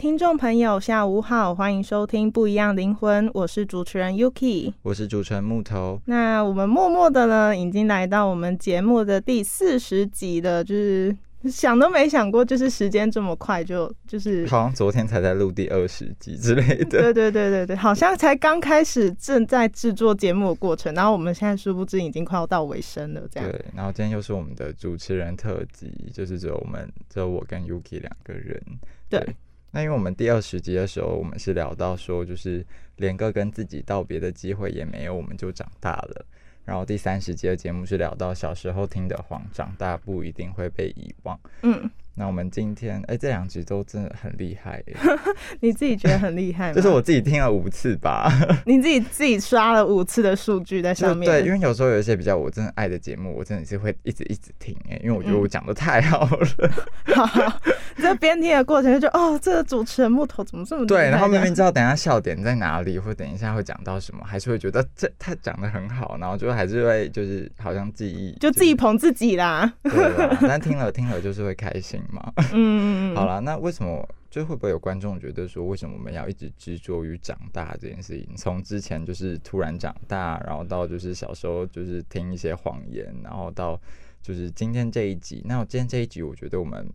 听众朋友，下午好，欢迎收听《不一样灵魂》，我是主持人 Yuki。我是主持人木头。那我们默默的呢，已经来到我们节目的第四十集了，就是想都没想过，就是时间这么快就就是，好像昨天才在录第二十集之类的。对对对对对，好像才刚开始正在制作节目的过程，然后我们现在殊不知已经快要到尾声了，这样。对，然后今天又是我们的主持人特辑，就是只有我们，只有我跟 Yuki 两个人。对那因为我们第二十集的时候，我们是聊到说，就是连个跟自己道别的机会也没有，我们就长大了。然后第三十集的节目是聊到小时候听的谎，长大不一定会被遗忘。嗯，那我们今天，哎、这两集都真的很厉害耶，你自己觉得很厉害吗？就是我自己听了五次吧。你自己自己刷了五次的数据在上面，对，因为有时候有一些比较我真的爱的节目，我真的是会一直一直听哎，因为我觉得我讲的太好了。好好，你在边听的过程就觉得哦，这个主持人木头怎么这么对，然后明明知道等一下笑点在哪里，或等一下会讲到什么，还是会觉得这他讲的很好，然后就还是会就是好像记忆就自己捧自己啦。对啦，但听了听了就是会开心嘛。嗯，好啦，那为什么就会不会有观众觉得说，为什么我们要一直执着于长大这件事情？从之前就是突然长大，然后到就是小时候就是听一些谎言，然后到就是今天这一集。那我今天这一集，我觉得我们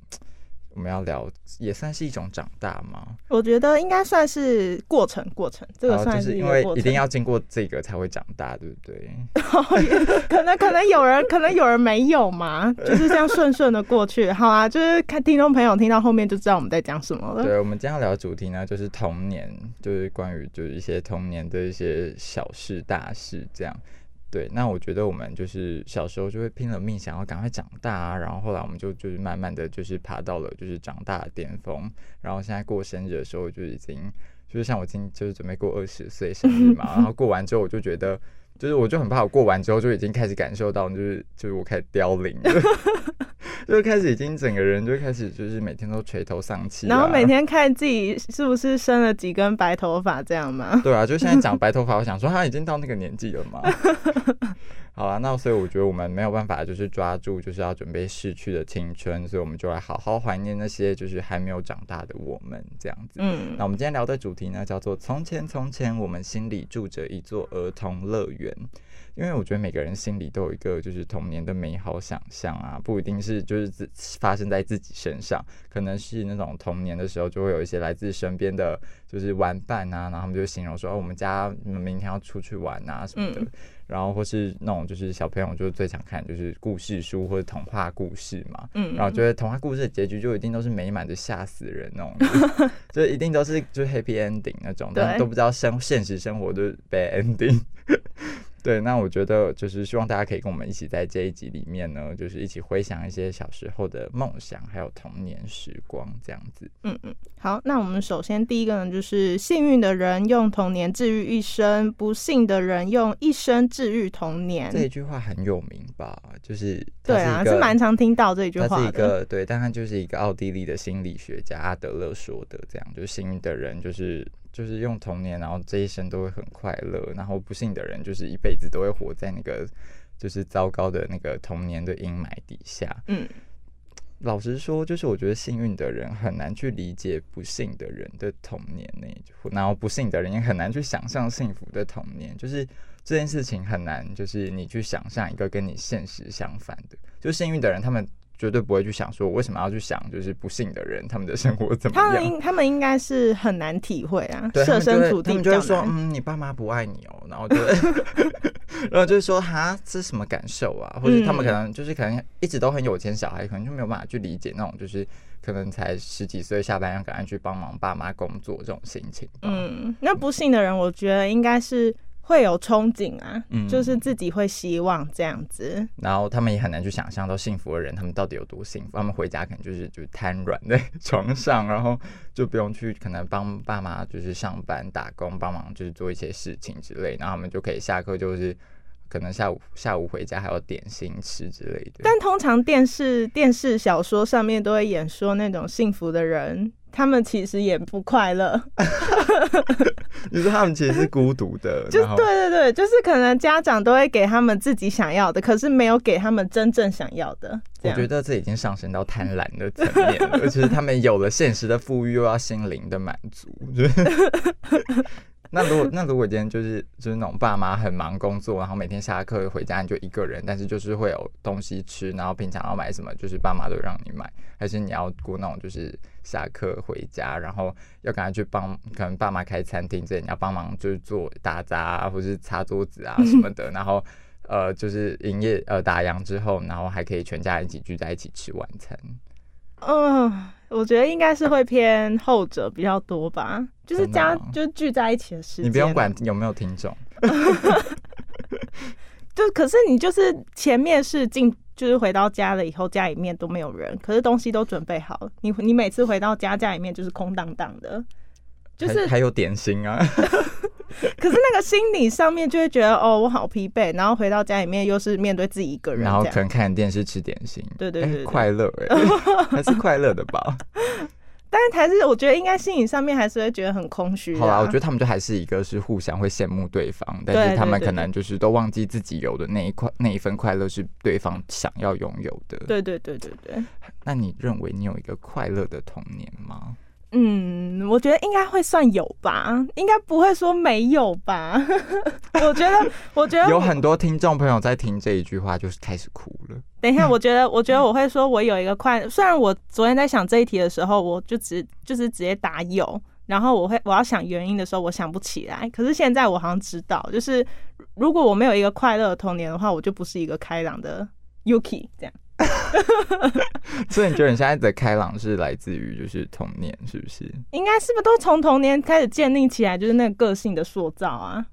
我们要聊也算是一种长大吗？我觉得应该算是过程，过程这个算就是因为。一定要经过这个才会长大，对不对？可能可能有人可能有人没有嘛，就是这样顺顺的过去。好啊，就是看听众朋友听到后面就知道我们在讲什么了。对，我们今天要聊的主题呢，就是童年，就是关于就是一些童年的一些小事大事这样。对，那我觉得我们就是小时候就会拼了命想要赶快长大啊，然后后来我们就就是慢慢的就是爬到了就是长大的巅峰，然后现在过生日的时候就已经就是像我今就是准备过二十岁生日嘛，然后过完之后我就觉得。就是我就很怕，我过完之后就已经开始感受到，就是就是我开始凋零了，就开始已经整个人就开始就是每天都垂头丧气、啊，然后每天看自己是不是生了几根白头发这样吗？对啊，就现在长 白头发，我想说他已经到那个年纪了嘛。好啊，那所以我觉得我们没有办法，就是抓住就是要准备逝去的青春，所以我们就来好好怀念那些就是还没有长大的我们这样子。嗯那我们今天聊的主题呢，叫做“从前从前，我们心里住着一座儿童乐园”。因为我觉得每个人心里都有一个就是童年的美好想象啊，不一定是就是自发生在自己身上，可能是那种童年的时候就会有一些来自身边的就是玩伴啊，然后他们就形容说哦，我们家明天要出去玩啊什么的。嗯然后或是那种就是小朋友就最常看就是故事书或者童话故事嘛，嗯，然后觉得童话故事的结局就一定都是美满的吓死人那种，就一定都是就是 happy ending 那种，但对。都不知道生现实生活就是 bad ending。对，那我觉得就是希望大家可以跟我们一起在这一集里面呢，就是一起回想一些小时候的梦想，还有童年时光这样子。嗯嗯，好，那我们首先第一个呢，就是幸运的人用童年治愈一生，不幸的人用一生治愈童年。这一句话很有名吧？就是它对啊，是蛮常听到这一句他是一。个对，但他就是一个奥地利的心理学家阿德勒说的，这样就是幸运的人就是就是用童年，然后这一生都会很快乐，然后不幸的人就是一辈子都会活在那个就是糟糕的那个童年的阴霾底下。嗯，老实说，就是我觉得幸运的人很难去理解不幸的人的童年呢，然后不幸的人也很难去想象幸福的童年。就是这件事情很难，就是你去想象一个跟你现实相反的。就幸运的人，他们绝对不会去想说，我为什么要去想，就是不幸的人他们的生活怎么样？他们应他们应该是很难体会啊，设身处地他们就会说，嗯，你爸妈不爱你哦，然后就会，然后就是说，哈，这是什么感受啊？或者他们可能就是可能一直都很有钱，小孩可能就没有办法去理解那种就是可能才十几岁下班要赶快去帮忙爸妈工作这种心情。嗯，那不幸的人，我觉得应该是会有憧憬啊，嗯就是自己会希望这样子。然后他们也很难去想象到幸福的人，他们到底有多幸福。他们回家可能就是就是瘫软在床上，然后就不用去可能帮爸妈就是上班打工，帮忙就是做一些事情之类，然后他们就可以下课就是可能下午下午回家还有点心吃之类的。但通常电视、电视小说上面都会演说那种幸福的人，他们其实也不快乐。你说他们其实是孤独的，就对对对，就是可能家长都会给他们自己想要的，可是没有给他们真正想要的。我觉得这已经上升到贪婪的层面了，而且是他们有了现实的富裕，又要心灵的满足。就是那如果那如果今天就是就是那种爸妈很忙工作，然后每天下课回家你就一个人，但是就是会有东西吃，然后平常要买什么，就是爸妈都让你买，还是你要过那种就是下课回家，然后要赶快去帮，可能爸妈开餐厅这里，你要帮忙就是做打杂啊，或是擦桌子啊什么的，然后。呃，就是营业呃打烊之后，然后还可以全家人一起聚在一起吃晚餐。嗯，我觉得应该是会偏后者比较多吧，就是家吗？就聚在一起的时间。你不用管，有没有听众，就可是你就是前面是进，就是回到家了以后，家里面都没有人，可是东西都准备好了，你你每次回到家，家里面就是空荡荡的，就是还还有点心啊，可是那个心理上面就会觉得哦，我好疲惫，然后回到家里面又是面对自己一个人，然后可能看电视吃点心，哎对对对对快乐哎，还是快乐的吧。但是还是我觉得应该心理上面还是会觉得很空虚、啊。好啦，我觉得他们就还是一个是互相会羡慕对方，但是他们可能就是都忘记自己有的那一块那一份快乐是对方想要拥有的。，对对对对对，那你认为你有一个快乐的童年吗？嗯，我觉得应该会算有吧，应该不会说没有吧。我觉得，我觉得有很多听众朋友在听这一句话，就是开始哭了。等一下，我觉得，我觉得我会说，我有一个快。虽然我昨天在想这一题的时候，我就直就是直接答有，然后我会我要想原因的时候，我想不起来。可是现在我好像知道，就是如果我没有一个快乐的童年的话，我就不是一个开朗的 Yuki 这样。所以你觉得你现在的开朗是来自于就是童年，是不是？应该是不是都从童年开始建立起来，就是那个个性的塑造啊？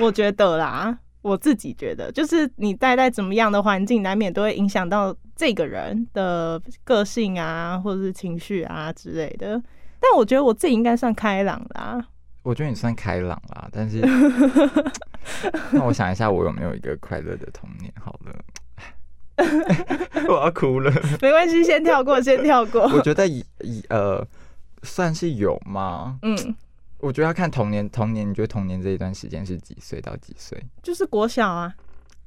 我觉得啦，我自己觉得，就是你待在怎么样的环境，难免都会影响到这个人的个性啊，或者是情绪啊之类的。但我觉得我自己应该算开朗啦。我觉得你算开朗啦，但是 那我想一下，我有没有一个快乐的童年？好了。我要哭了。没关系，先跳过，先跳过 我。觉得以以呃，算是有吗？嗯，我觉得要看童年，童年，你觉得童年这一段时间是几岁到几岁？就是国小啊，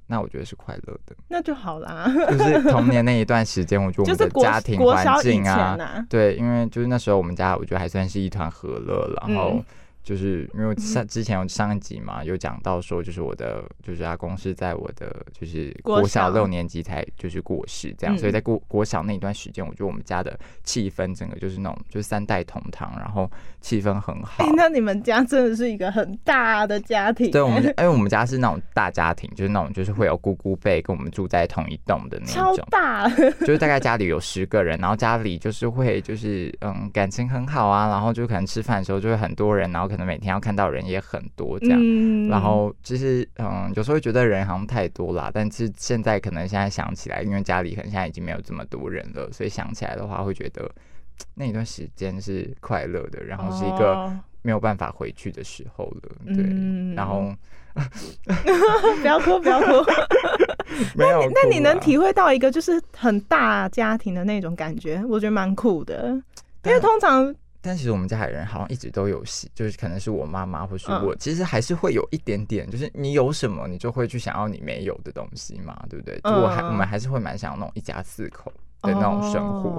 那我觉得是快乐的，那就好啦。就是童年那一段时间，我觉得我们的就是家庭环境啊，呐、对，因为就是那时候我们家，我觉得还算是一团和乐，然后嗯就是因为上之前有上一集嘛，有讲到说，就是我的就是阿公是在我的就是国国小。小六年级才就是过世这样，嗯。所以在国国小那一段时间，我觉得我们家的气氛整个就是那种就是三代同堂，然后气氛很好。哎、。那你们家真的是一个很大的家庭、对，我们因为我们家是那种大家庭，就是那种就是会有姑姑辈跟我们住在同一栋的那种，大，就是大概家里有十个人，然后家里就是会就是嗯感情很好啊，然后就可能吃饭的时候就会很多人，然后可能每天要看到人也很多这样。嗯然后其实，嗯，有时候会觉得人好像太多啦，但是现在可能现在想起来，因为家里可能现在已经没有这么多人了，所以想起来的话，会觉得那一段时间是快乐的，然后是一个哦没有办法回去的时候了。对，嗯然后 不要哭，不要哭。没有哭啦，那你能体会到一个就是很大家庭的那种感觉，我觉得蛮酷的。因为通常但其实我们家里人好像一直都有戏，就是可能是我妈妈或是嗯。我，其实还是会有一点点，就是你有什么，你就会去想要你没有的东西嘛，对不对？就我还、嗯。我们还是会蛮想要那种一家四口的那种生活，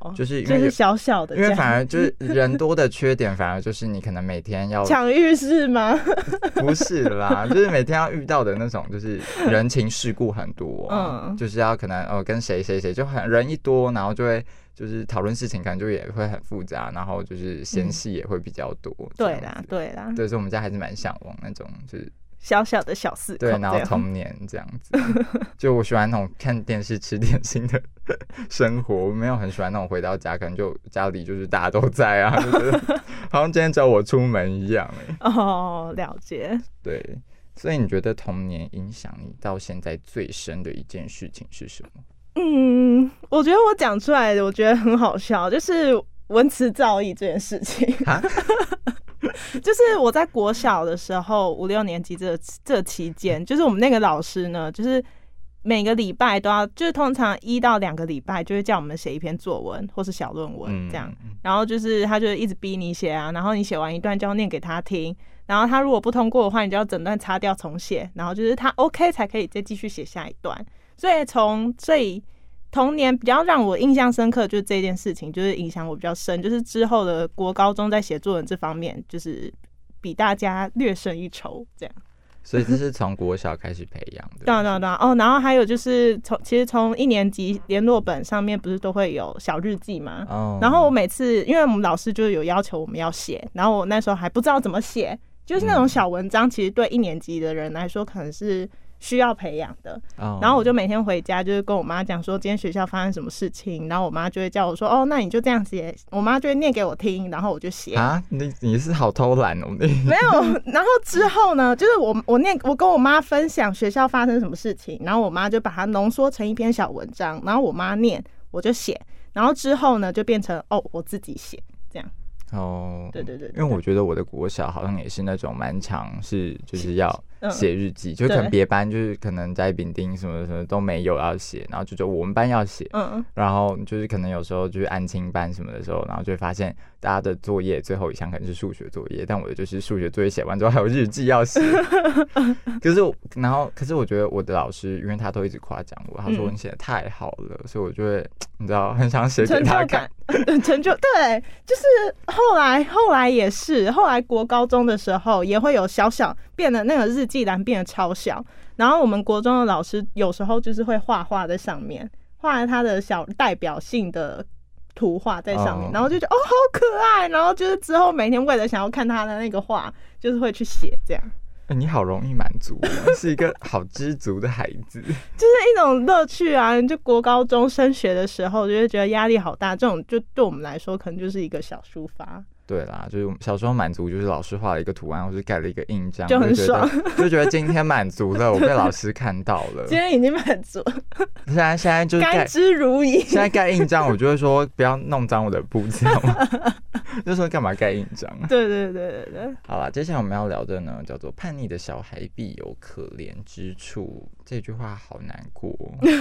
哦就是因为就是小小的，因为反而就是 人多的缺点，反而就是你可能每天要抢浴室吗？不是啦，就是每天要遇到的那种，就是人情世故很多、啊，嗯就是要可能哦跟谁谁谁就很人一多，然后就会就是讨论事情，可能就也会很复杂，然后就是嫌隙也会比较多。这对，啦对啦，对，所以我们家还是蛮向往那种就是小小的小四口对，然后童年这样子。就我喜欢那种看电视吃点心的生活，我没有很喜欢那种回到家可能就家里就是大家都在啊，就觉得好像今天只有我出门一样哎、哦，了解。对，所以你觉得童年影响你到现在最深的一件事情是什么？嗯，我觉得我讲出来的，我觉得很好笑，就是文词造诣这件事情。啊 就是我在国小的时候，五六年级这这期间，就是我们那个老师呢，就是每个礼拜都要，就是通常一到两个礼拜就会叫我们写一篇作文或是小论文这样。嗯然后就是他就一直逼你写啊，然后你写完一段就要念给他听，然后他如果不通过的话，你就要整段擦掉重写，然后就是他 OK 才可以再继续写下一段。所以从最童年比较让我印象深刻，就是这件事情，就是影响我比较深，就是之后的国高中在写作文这方面，就是比大家略胜一筹这样。所以这是从国小开始培养的。对对对哦，然后还有就是从其实从一年级联络本上面不是都会有小日记吗？哦然后我每次，因为我们老师就有要求我们要写，然后我那时候还不知道怎么写，就是那种小文章，其实对一年级的人来说可能是需要培养的。哦然后我就每天回家就是跟我妈讲说今天学校发生什么事情，然后我妈就会叫我说哦，那你就这样写，我妈就会念给我听，然后我就写。啊，你你是好偷懒哦，你没有，然后之后呢，就是我我念我跟我妈分享学校发生什么事情，然后我妈就把它浓缩成一篇小文章，然后我妈念，我就写，然后之后呢就变成哦我自己写这样。哦，对对对对因为我觉得我的国小好像也是那种蛮长，是就是要嗯写日记，就可能别班就是可能在丙丁什么什么都没有要写，然后就就我们班要写，嗯，然后就是可能有时候就是安亲班什么的时候，然后就会发现大家的作业最后一项可能是数学作业，但我的就是数学作业写完之后还有日记要写。可是我，然后可是我觉得我的老师，因为他都一直夸奖我，他说嗯你写的太好了，所以我就会你知道很想写给成就他感看。，成就对，就是后来后来也是，后来国高中的时候也会有小小变得那个日记栏变得超小，然后我们国中的老师有时候就是会画画在上面，画他的小代表性的。图画在上面哦然后就觉得哦好可爱，然后就是之后每天为了想要看他的那个画，就是会去写这样，哎你好容易满足哦，是一个好知足的孩子。就是一种乐趣啊！就国高中升学的时候，就会觉得压力好大，这种就对我们来说可能就是一个小抒发。对啦，就是小时候满足，就是老师画了一个图案，或是盖了一个印章，就很觉得就觉得今天满足了，我被老师看到了。今天已经满足，现在现在就是盖甘之如饴。现在盖印章，我就会说不要弄脏我的布，知道吗？就说干嘛盖印章啊？对对对对对，好了，接下来我们要聊的呢，叫做“叛逆的小孩必有可怜之处”。这句话好难过，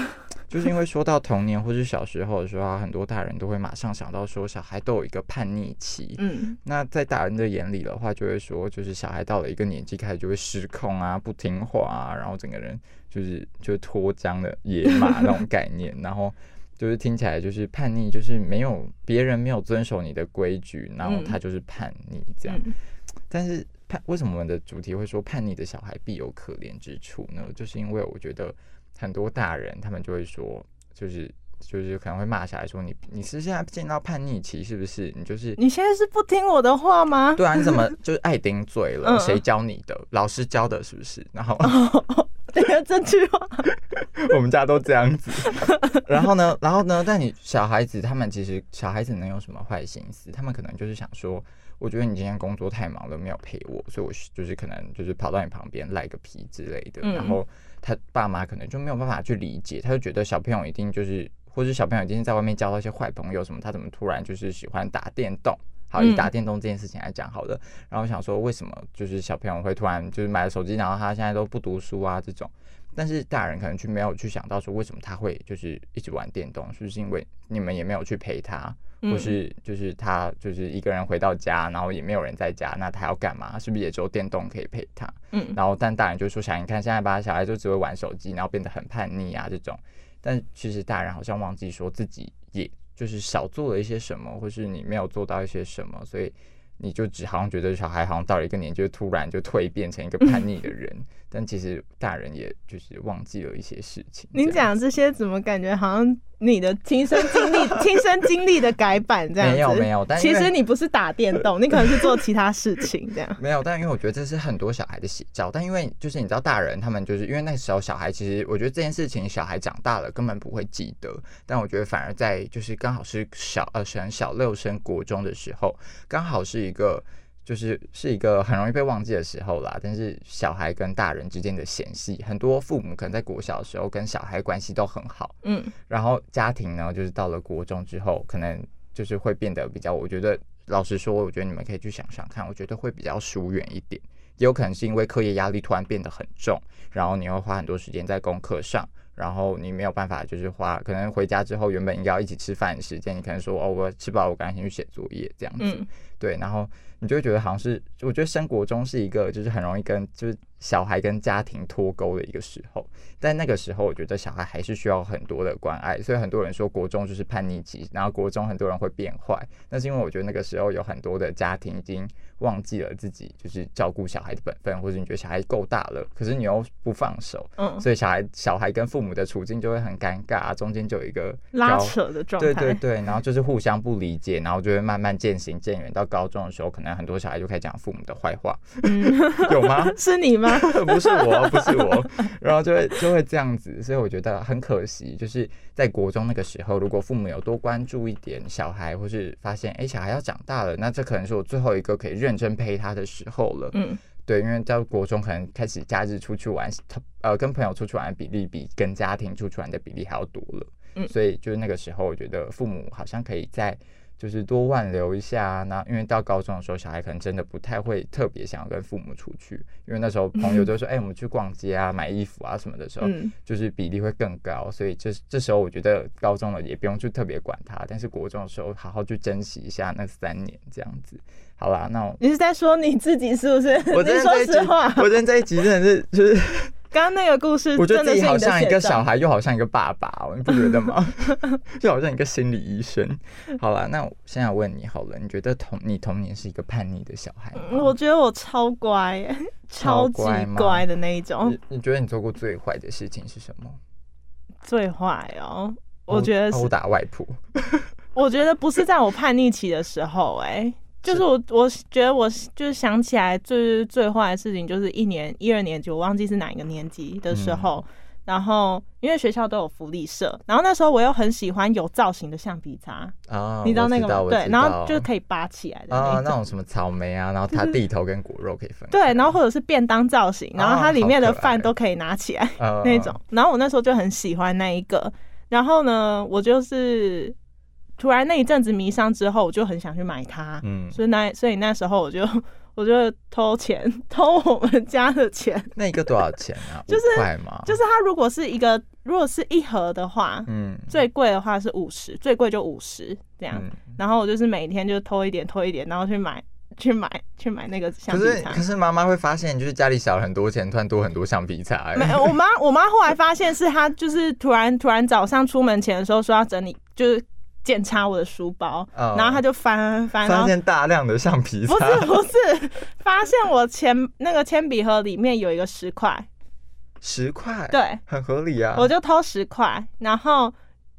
就是因为说到童年或是小时候的时候啊，很多大人都会马上想到说，小孩都有一个叛逆期。嗯，那在大人的眼里的话，就会说，就是小孩到了一个年纪，开始就会失控啊，不听话啊，然后整个人就是就是脱缰的野马那种概念，然后就是听起来就是叛逆，就是没有别人没有遵守你的规矩，然后他就是叛逆这样。嗯但是叛为什么我们的主题会说叛逆的小孩必有可怜之处呢？就是因为我觉得很多大人他们就会说，就是就是可能会骂小孩说你你是现在进到叛逆期是不是？你就是你现在是不听我的话吗？对啊，你怎么就是爱顶嘴了？嗯谁教你的？老师教的，是不是？然后 这个这句话，我们家都这样子。然后呢，然后呢？但你小孩子他们其实小孩子能有什么坏心思？他们可能就是想说，我觉得你今天工作太忙了，没有陪我，所以我就是可能就是跑到你旁边赖个皮之类的。嗯然后他爸妈可能就没有办法去理解，他就觉得小朋友一定就是，或者小朋友今天在外面交到一些坏朋友什么，他怎么突然就是喜欢打电动？好，以嗯打电动这件事情来讲好了。然后我想说，为什么就是小朋友会突然就是买了手机，然后他现在都不读书啊这种？但是大人可能去没有去想到说为什么他会就是一直玩电动，是不是因为你们也没有去陪他，嗯或是就是他就是一个人回到家，然后也没有人在家，那他要干嘛？是不是也只有电动可以陪他？嗯然后但大人就说想你看现在吧，小孩就只会玩手机，然后变得很叛逆啊这种。但其实大人好像忘记说自己也就是少做了一些什么，或是你没有做到一些什么，所以你就只好像觉得小孩好像到了一个年纪，就突然就蜕变成一个叛逆的人。但其实大人也就是忘记了一些事情。你讲这些怎么感觉好像你的亲身经历、亲身经历的改版这样子？没有没有但其实你不是打电动，你可能是做其他事情这样。没有，但因为我觉得这是很多小孩的写照，但因为就是你知道，大人他们就是因为那时候小孩，其实我觉得这件事情小孩长大了根本不会记得，但我觉得反而在就是刚好是小呃升小六升国中的时候，刚好是一个就是是一个很容易被忘记的时候啦。但是小孩跟大人之间的嫌隙，很多父母可能在国小的时候跟小孩关系都很好，嗯然后家庭呢，就是到了国中之后，可能就是会变得比较，我觉得老实说，我觉得你们可以去想想看，我觉得会比较疏远一点。也有可能是因为课业压力突然变得很重，然后你会花很多时间在功课上，然后你没有办法就是花，可能回家之后原本应该要一起吃饭的时间，你可能说哦，我吃饱，我赶紧去写作业这样子。嗯对，然后你就会觉得好像是，我觉得升国中是一个就是很容易跟就是小孩跟家庭脱钩的一个时候，但那个时候我觉得小孩还是需要很多的关爱，所以很多人说国中就是叛逆期，然后国中很多人会变坏，那是因为我觉得那个时候有很多的家庭已经忘记了自己就是照顾小孩的本分，或者你觉得小孩够大了，可是你又不放手，嗯，所以小孩小孩跟父母的处境就会很尴尬，中间就有一个拉扯的状态。对对对，然后就是互相不理解，然后就会慢慢渐行渐远。到高中的时候，可能很多小孩就开始讲父母的坏话，嗯，有吗？是你吗？不是我，不是我，然后就会就会这样子，所以我觉得很可惜，就是在国中那个时候，如果父母有多关注一点小孩，或是发现哎、诶小孩要长大了，那这可能是我最后一个可以认真陪他的时候了。嗯对，因为到国中可能开始假日出去玩，他呃跟朋友出去玩的比例比跟家庭出去玩的比例还要多了。嗯所以就是那个时候，我觉得父母好像可以在就是多挽留一下。那因为到高中的时候，小孩可能真的不太会特别想要跟父母出去，因为那时候朋友 都说：“哎、我们去逛街啊，买衣服啊什么的时候，嗯，就是比例会更高。”所以这这时候我觉得高中了也不用去特别管他，但是国中的时候好好去珍惜一下那三年这样子。好啦，那我你是在说你自己是不是？我 你说今天这一集实话，，我今天这一集真的是就是。刚刚那个故事，我觉得自己好像一个小。孩，又好像一个爸爸哦，你不觉得吗？就好像一个心理医生。好了，那我现在问你好了，你觉得童你童年是一个叛逆的小孩吗？嗯我觉得我超乖耶，超级乖的那一种你，你觉得你做过最坏的事情是什么？最坏哦。我觉得是殴打外婆。我觉得不是在我叛逆期的时候、哎，就是我，我觉得我就是想起来最最坏的事情，就是一年一二年级，我忘记是哪一个年级的时候。嗯然后，因为学校都有福利社，然后那时候我又很喜欢有造型的橡皮擦，啊，你知道那个吗？对，然后就是可以拔起来的啊，那种。什么草莓啊，然后它地头跟果肉可以分开。对，然后或者是便当造型，然后啊它里面的饭都可以拿起来。呃那种。然后我那时候就很喜欢那一个，然后呢，我就是突然那一阵子迷上之后，我就很想去买它，嗯，所以那所以那时候我就 我就偷钱，偷我们家的钱，那一个多少钱啊？就是五块吗？就是它如果是一个如果是一盒的话，嗯，最贵的话是五十，最贵就五十这样。嗯然后我就是每天就偷一点偷一点，然后去买去买去买那个橡皮擦。是可是妈妈会发现，就是家里少了很多钱，突然多很多橡皮擦、欸。没有，我妈我妈后来发现是她就是突然突然早上出门前的时候说要整理，就是检查我的书包，哦。然后他就翻翻，发现大量的橡皮擦，不是不是，发现我铅那个铅笔盒里面有一个十块，十块，，对，很合理啊。我就偷十块，然后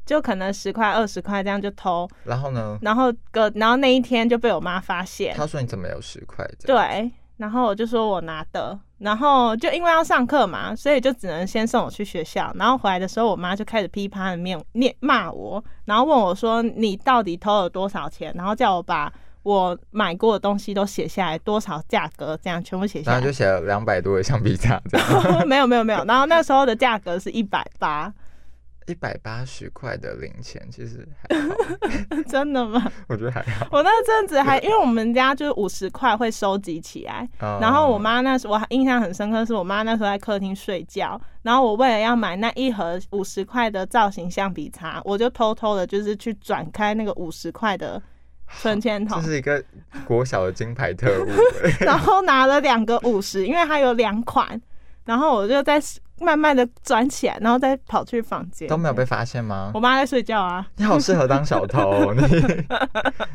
就可能十块二十块这样就偷，然后呢，然后个然后那一天就被我妈发现，他说你怎么有十块？对，然后我就说我拿的，然后就因为要上课嘛，所以就只能先送我去学校，然后回来的时候，我妈就开始噼啪的念念骂我，然后问我说你到底偷了多少钱，然后叫我把我买过的东西都写下来，多少价格，这样全部写下来。然后就写了两百多的橡皮擦，这样。没有没有没有，然后那时候的价格是一百八，一百八十块的零钱其实还好，真的吗？我觉得还好。我那阵子还因为我们家就是五十块会收集起来，然后我妈那时候我还印象很深刻，是我妈那时候在客厅睡觉，然后我为了要买那一盒五十块的造型橡皮擦，我就偷偷的就是去转开那个五十块的存钱筒这，是一个国小的金牌特务、欸 然后拿了两个五十，因为它有两款，然后我就在慢慢的转起来，然后再跑去房间，都没有被发现吗我？妈在睡觉啊。你好适合当小偷哦，你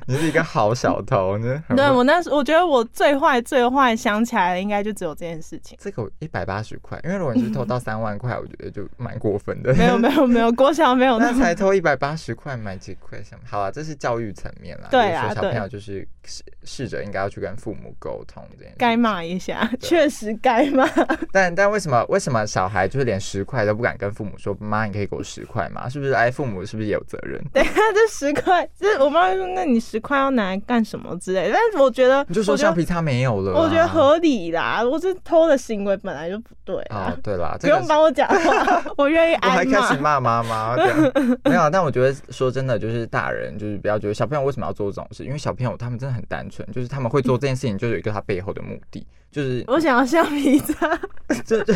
你是一个好小偷，你对我那时我觉得我最坏最坏想起来的应该就只有这件事情。这个一百八十块，因为如果你是偷到三万块，我觉得就蛮过分的。没有没有没有，郭晓没有那那才偷一百八十块买几块什么？好啊，这是教育层面啦。对啊小朋友就是试试着应该要去跟父母沟通这件事。该骂一下，确实该骂。但但为什么为什么小孩就是连十块都不敢跟父母说？妈，你可以给我十块吗？是不是？哎，父母是不是也有责任？等一下这十块，就是我妈会说，那你十块要拿来干什么之类的。但是我觉得，你就说橡皮擦没有了、啊。我觉得合理啦。我这偷的行为本来就不对啊哦，，对啦，不这个用帮我讲话，我愿意我还挨开始骂。妈妈，没有啊。但我觉得说真的，就是大人就是不要觉得小朋友为什么要做这种事，因为小朋友他们真的很单纯，就是他们会做这件事情，就有一个他背后的目的，就是我想要橡皮擦，就 就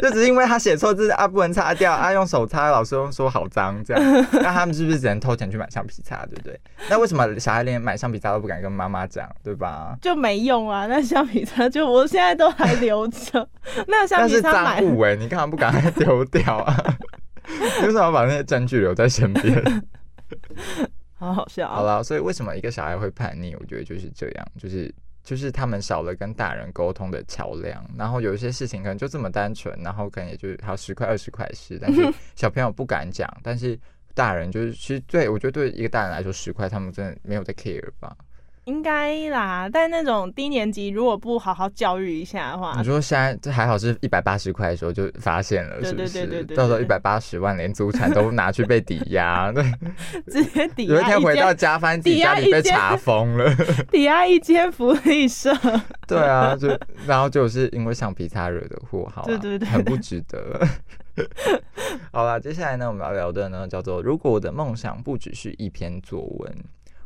就只是因为他写错字啊，不能擦掉啊，用手擦，老师又说好脏这样，那他们是不是只能偷钱去买橡皮擦，对不对？那为什么小孩连买橡皮擦都不敢跟妈妈讲，对吧？就没用啊。那橡皮擦就我现在都还留着，那橡皮擦买赃物哎，你干嘛不赶快丢掉啊？你为什么要把那些证据留在身边？好好笑。好了，所以为什么一个小孩会叛逆？我觉得就是这样，就是就是他们少了跟大人沟通的桥梁，然后有一些事情可能就这么单纯，然后可能也就是还有十块二十块是，但是 小朋友不敢讲，但是大人就是其实对我觉得对一个大人来说十块他们真的没有在 care 吧？应该啦，但那种低年级如果不好好教育一下的话你，说现在这还好是一百八十块的时候就发现了，是不是？到时候一对百八十万连祖产都拿去被抵押，对，直接抵 有一天回到，家，发现自己抵押家里被查封了。抵押一间福利社。对啊，就然后就是因为橡皮擦惹的祸，好啦，对对对很不值得。好啦，接下来呢，我们要聊的呢叫做“如果我的梦想不只是一篇作文”，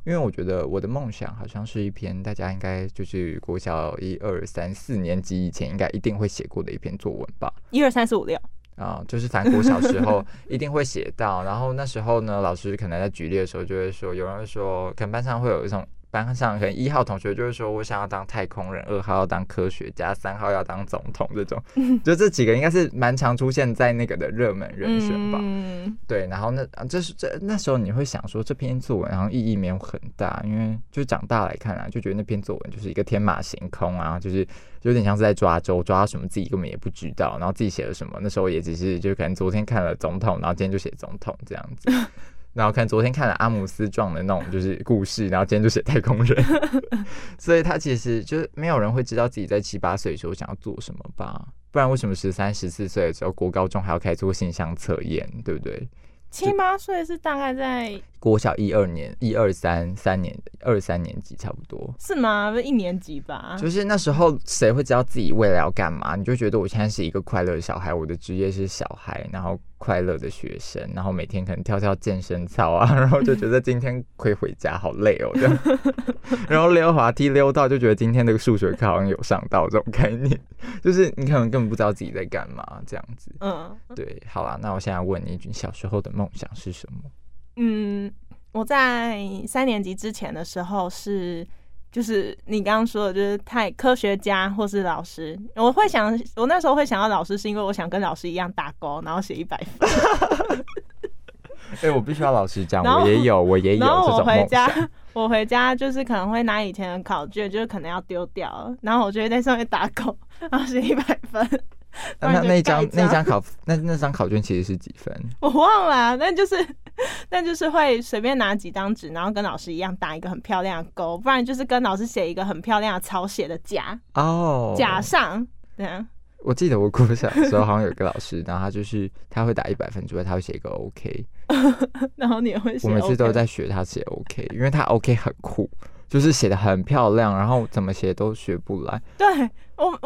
因为我觉得我的梦想好像是一篇大家应该就是国小一二三四年级以前应该一定会写过的一篇作文吧。一二三四五六，啊、就是反国小时候 一定会写到，然后那时候呢，老师可能在举例的时候就会说，有人会说，可能班上会有一种班上可能一号同学就会说我想要当太空人，二号要当科学家，三号要当总统，这种，就这几个应该是蛮常出现在那个的热门人选吧。嗯，对，然后那啊这是这那时候你会想说这篇作文然后意义没有很大，因为就长大来看啊，就觉得那篇作文就是一个天马行空啊，就是有点像是在抓周，抓什么自己根本也不知道，然后自己写了什么，那时候也只是就可能昨天看了总统，然后今天就写总统这样子。然后可能昨天看了阿姆斯壮的那种就是故事，然后今天就写太空人，所以他其实就是没有人会知道自己在七八岁的时候想要做什么吧？不然为什么十三、十四岁的时候国高中还要开始做性向测验，对不对？七八岁是大概在国小一二年、一二三三年、二三年级差不多。是吗？不一年级吧？就是那时候，谁会知道自己未来要干嘛？你就觉得我现在是一个快乐的小孩，我的职业是小孩，然后快乐的学生，然后每天可能跳跳健身操啊，然后就觉得今天可以回家，好累哦，这样。然后溜滑梯溜到，就觉得今天的数学课好像有上到这种概念，就是你可能根本不知道自己在干嘛，这样子。嗯对，好啦，那我现在问你，一句小时候的梦想是什么？嗯，我在三年级之前的时候是。就是你刚刚说的，就是太科学家或是老师，我会想，我那时候会想要老师，是因为我想跟老师一样打勾，然后写一百分。哎、我必须要老实讲，我也有，我也有然后我回家想。，我回家就是可能会拿以前的考卷，就是可能要丢掉了，然后我就会在上面打勾，然后写一百分。不然就那那张那张考 那那张考卷其实是几分？我忘了啊、但就是那就是会随便拿几张纸，然后跟老师一样打一个很漂亮的勾，不然就是跟老师写一个很漂亮的草写的甲哦，甲上，对啊，我记得我国小的时候好像有一个老师，然后他就是他会打一百分之外，他会写一个 OK。然后你也会写我每次都在学他写 OK，因为他 OK 很酷，就是写的很漂亮，然后怎么写都学不来。对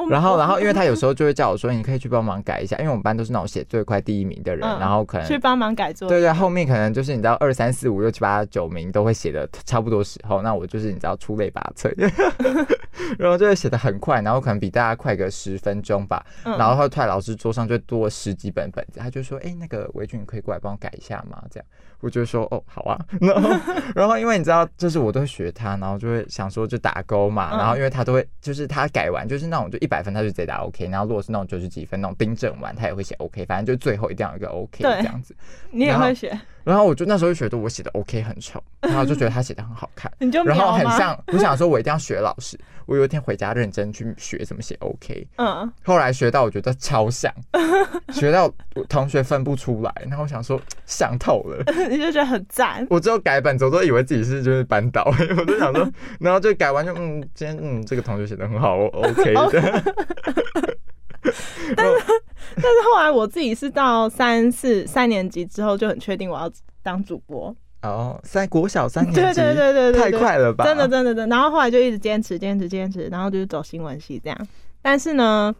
然后，然后，因为他有时候就会叫我说，你可以去帮忙改一下，因为我们班都是那种写最快第一名的人，嗯然后可能去帮忙改作业，对对，后面可能就是你知道二三四五六七八九名都会写的差不多时候，那我就是你知道出类拔萃，然后就会写的很快，然后可能比大家快个十分钟吧，嗯。然后突然老师桌上就多十几本本子，他就说，哎、那个维俊你可以过来帮我改一下吗？这样，我就说，哦，好啊，然后 然后因为你知道，就是我都会学他，然后就会想说就打勾嘛，嗯。然后因为他都会就是他改完就是那种就一百分他就直接打 OK，然后如果是那种九十几分那种订正完他也会写 OK，反正就最后一定要有一个 OK 这样子。你也会写，然后我就那时候就觉得我写的 OK 很丑，然后就觉得他写的很好看，你就然后？很像，我想说我一定要学老师。我有一天回家认真去学怎么写 OK，嗯，后来学到我觉得超像，学到同学分不出来，然后我想说想透了。你就觉得很赞。我之后改本子，我都以为自己是就是班导，我就想说，然后就改完就嗯，今天嗯这个同学写的很好我，OK 的。但是 但是后来我自己是到三四三年级之后就很确定我要当主播，哦，三国小三年级，对对对对对太快了吧？真的真的真的。然后后来就一直坚持坚持坚持，然后就是走新闻系这样。但是呢，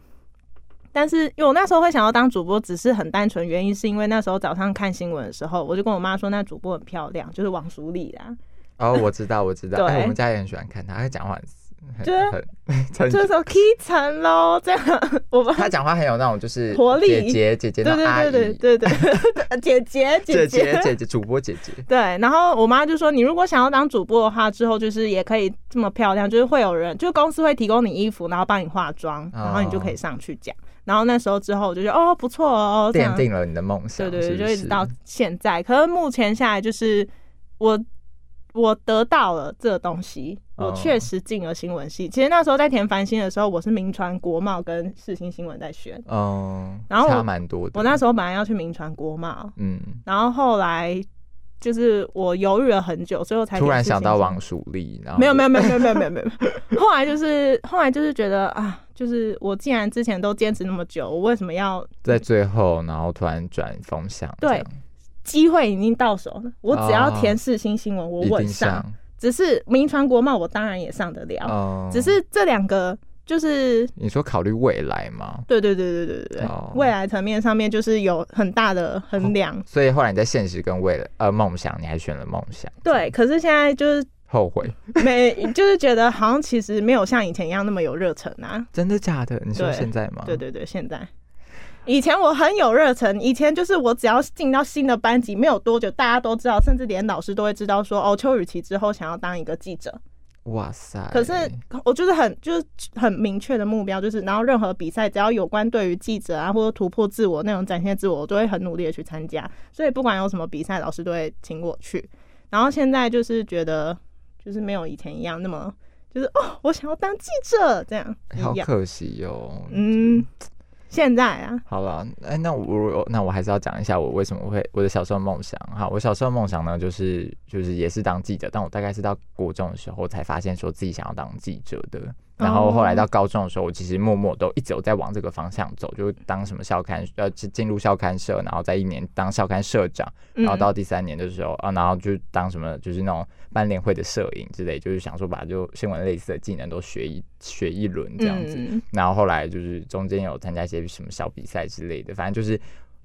但是因为我那时候会想要当主播，只是很单纯原因是因为那时候早上看新闻的时候，我就跟我妈说那主播很漂亮，就是王淑丽啦。哦，我知道，我知道，对哎，我们家也很喜欢看她，她讲话很很就是就是说 k 层喽，这样。我们他讲话很有那种就是活力。姐姐姐姐对对对对对对，姐姐 姐姐。姐姐姐主播姐姐，对，然后我妈就说，你如果想要当主播的话，之后就是也可以这么漂亮，就是会有人，就是公司会提供你衣服，然后帮你化妆，然后你就可以上去讲。然后那时候之后，我就觉得哦不错哦，奠定了你的梦想，对对对，就一直是到现在。可是目前下来，就是我我得到了这个东西，我哦确实进了新闻系。其实那时候在填繁星的时候，我是民传、国贸跟世新新闻在选。嗯，然后差蛮多的。我那时候本来要去民传、国贸，嗯，然后后来就是我犹豫了很久，最后才突然想到王淑丽，然后没有没有没有没有没有没有没有，后来就是后来就是觉得啊，就是我既然之前都坚持那么久，我为什么要在最后，然后突然转风向，对机会已经到手了，我只要哦填世新新闻，我稳上。只是名传国贸，我当然也上得了，哦，只是这两个就是你说考虑未来吗？对对对对对对对，哦未来层面上面就是有很大的衡量。所以后来你在现实跟未来呃梦想，你还选了梦想，对，可是现在就是后悔？没，就是觉得好像其实没有像以前一样那么有热忱啊。真的假的？你说对现在吗？对对对，现在。以前我很有热忱，以前就是我只要进到新的班级，没有多久，大家都知道，甚至连老师都会知道说，哦，邱雨琪之后想要当一个记者。哇塞！可是我就是很就是很明确的目标，就是然后任何比赛只要有关对于记者啊或者突破自我那种展现自我，我都会很努力的去参加。所以不管有什么比赛，老师都会请我去。然后现在就是觉得就是没有以前一样那么就是哦，我想要当记者这样。好可惜哦。嗯，现在啊，好了，哎，那我我那我还是要讲一下我为什么会我的小时候梦想哈。我小时候梦想呢，就是就是也是当记者，但我大概是到国中的时候才发现说自己想要当记者的。然后后来到高中的时候，我其实默默都一直有在往这个方向走，就当什么校刊呃进进入校刊社，然后在一年当校刊社长，嗯然后到第三年的时候啊，然后就当什么就是那种班联会的摄影之类，就是想说把就新闻类似的技能都学一学一轮这样子。嗯然后后来就是中间有参加一些什么小比赛之类的，反正就是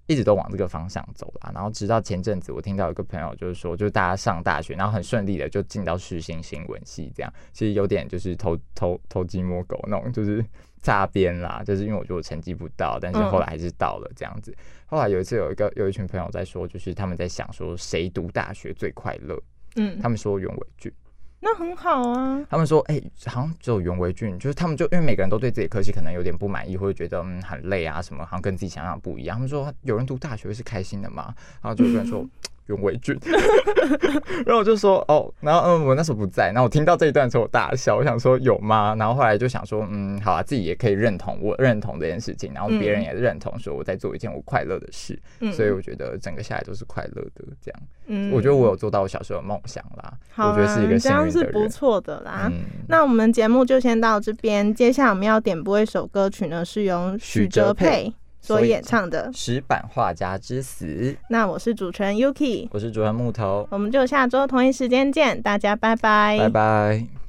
一直都往这个方向走啦。然后直到前阵子，我听到有个朋友就是说，就是大家上大学，然后很顺利的就进到世新新闻系，这样其实有点就是偷偷偷鸡摸狗那种，就是擦边啦。就是因为我觉得我成绩不到，但是后来还是到了这样子。后来有一次有一个有一群朋友在说，就是他们在想说谁读大学最快乐，嗯，他们说袁伟俊。那很好啊。他们说，哎、好像只有袁维俊，就是他们就因为每个人都对自己科系可能有点不满意，或者觉得嗯很累啊什么，好像跟自己想象不一样。他们说有人读大学是开心的吗？然后就有个人说袁维俊，然后我就说哦，然后嗯我那时候不在，然后我听到这一段的时候我大笑，我想说有吗？然后后来就想说嗯好啊，自己也可以认同我认同这件事情，然后别人也认同说我在做一件我快乐的事，嗯所以我觉得整个下来都是快乐的这样。嗯我觉得我有做到我小时候的梦想啦，好我觉得是一啊个这样是。不错的啦。嗯那我们节目就先到这边，接下来我们要点播一首歌曲呢，是由许许哲佩所演唱的。石板画家之死，那我是主持人 Yuki，我是主持人木头，我们就下周同一时间见，大家拜拜，拜拜。